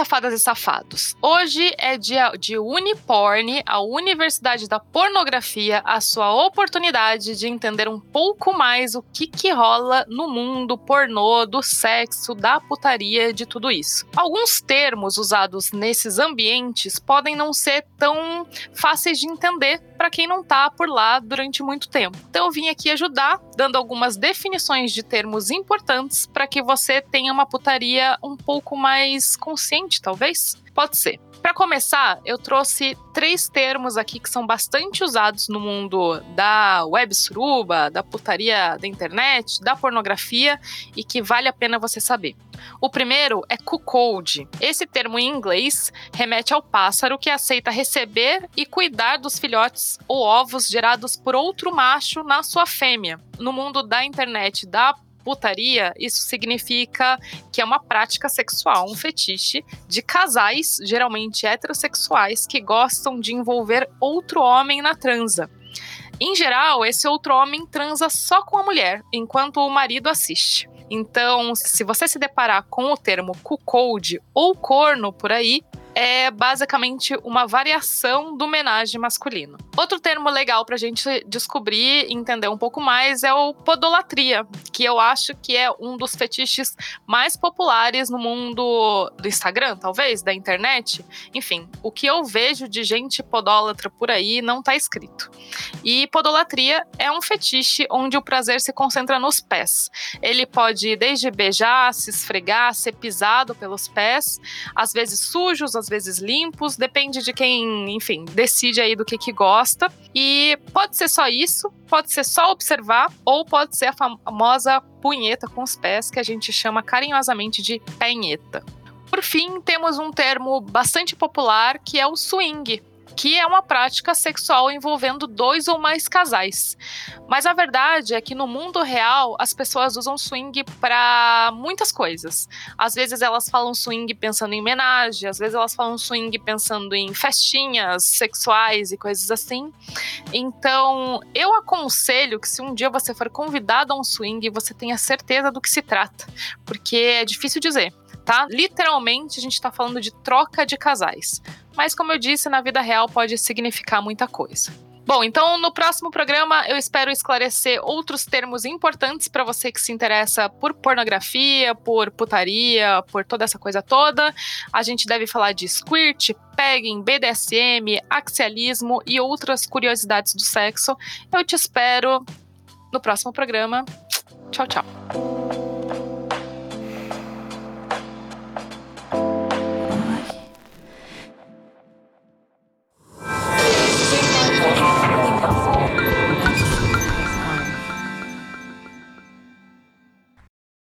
safadas e safados. Hoje é dia de Uniporn, a Universidade da Pornografia, a sua oportunidade de entender um pouco mais o que, que rola no mundo pornô, do sexo, da putaria, de tudo isso. Alguns termos usados nesses ambientes podem não ser tão fáceis de entender para quem não tá por lá durante muito tempo. Então eu vim aqui ajudar, dando algumas definições de termos importantes para que você tenha uma putaria um pouco mais consciente, talvez? Pode ser. Para começar, eu trouxe três termos aqui que são bastante usados no mundo da web suruba, da putaria da internet, da pornografia e que vale a pena você saber. O primeiro é cuckold. Esse termo em inglês remete ao pássaro que aceita receber e cuidar dos filhotes ou ovos gerados por outro macho na sua fêmea. No mundo da internet, da putaria, isso significa que é uma prática sexual, um fetiche de casais, geralmente heterossexuais, que gostam de envolver outro homem na transa. Em geral, esse outro homem transa só com a mulher, enquanto o marido assiste. Então, se você se deparar com o termo cuckold ou corno por aí, é basicamente uma variação do homenagem masculino. Outro termo legal para a gente descobrir e entender um pouco mais é o podolatria, que eu acho que é um dos fetiches mais populares no mundo do Instagram, talvez, da internet. Enfim, o que eu vejo de gente podólatra por aí não está escrito. E podolatria é um fetiche onde o prazer se concentra nos pés. Ele pode desde beijar, se esfregar, ser pisado pelos pés, às vezes sujos, às vezes limpos, depende de quem, enfim, decide aí do que que gosta. E pode ser só isso, pode ser só observar, ou pode ser a famosa punheta com os pés, que a gente chama carinhosamente de penheta. Por fim, temos um termo bastante popular que é o swing, que é uma prática sexual envolvendo dois ou mais casais. Mas a verdade é que no mundo real as pessoas usam swing para muitas coisas. Às vezes elas falam swing pensando em homenagem, às vezes elas falam swing pensando em festinhas sexuais e coisas assim. Então, eu aconselho que se um dia você for convidado a um swing, você tenha certeza do que se trata, porque é difícil dizer tá? Literalmente, a gente está falando de troca de casais. Mas, como eu disse, na vida real pode significar muita coisa. Bom, então no próximo programa eu espero esclarecer outros termos importantes para você que se interessa por pornografia, por putaria, por toda essa coisa toda. A gente deve falar de squirt, pegging, BDSM, axialismo e outras curiosidades do sexo. Eu te espero no próximo programa. Tchau, tchau.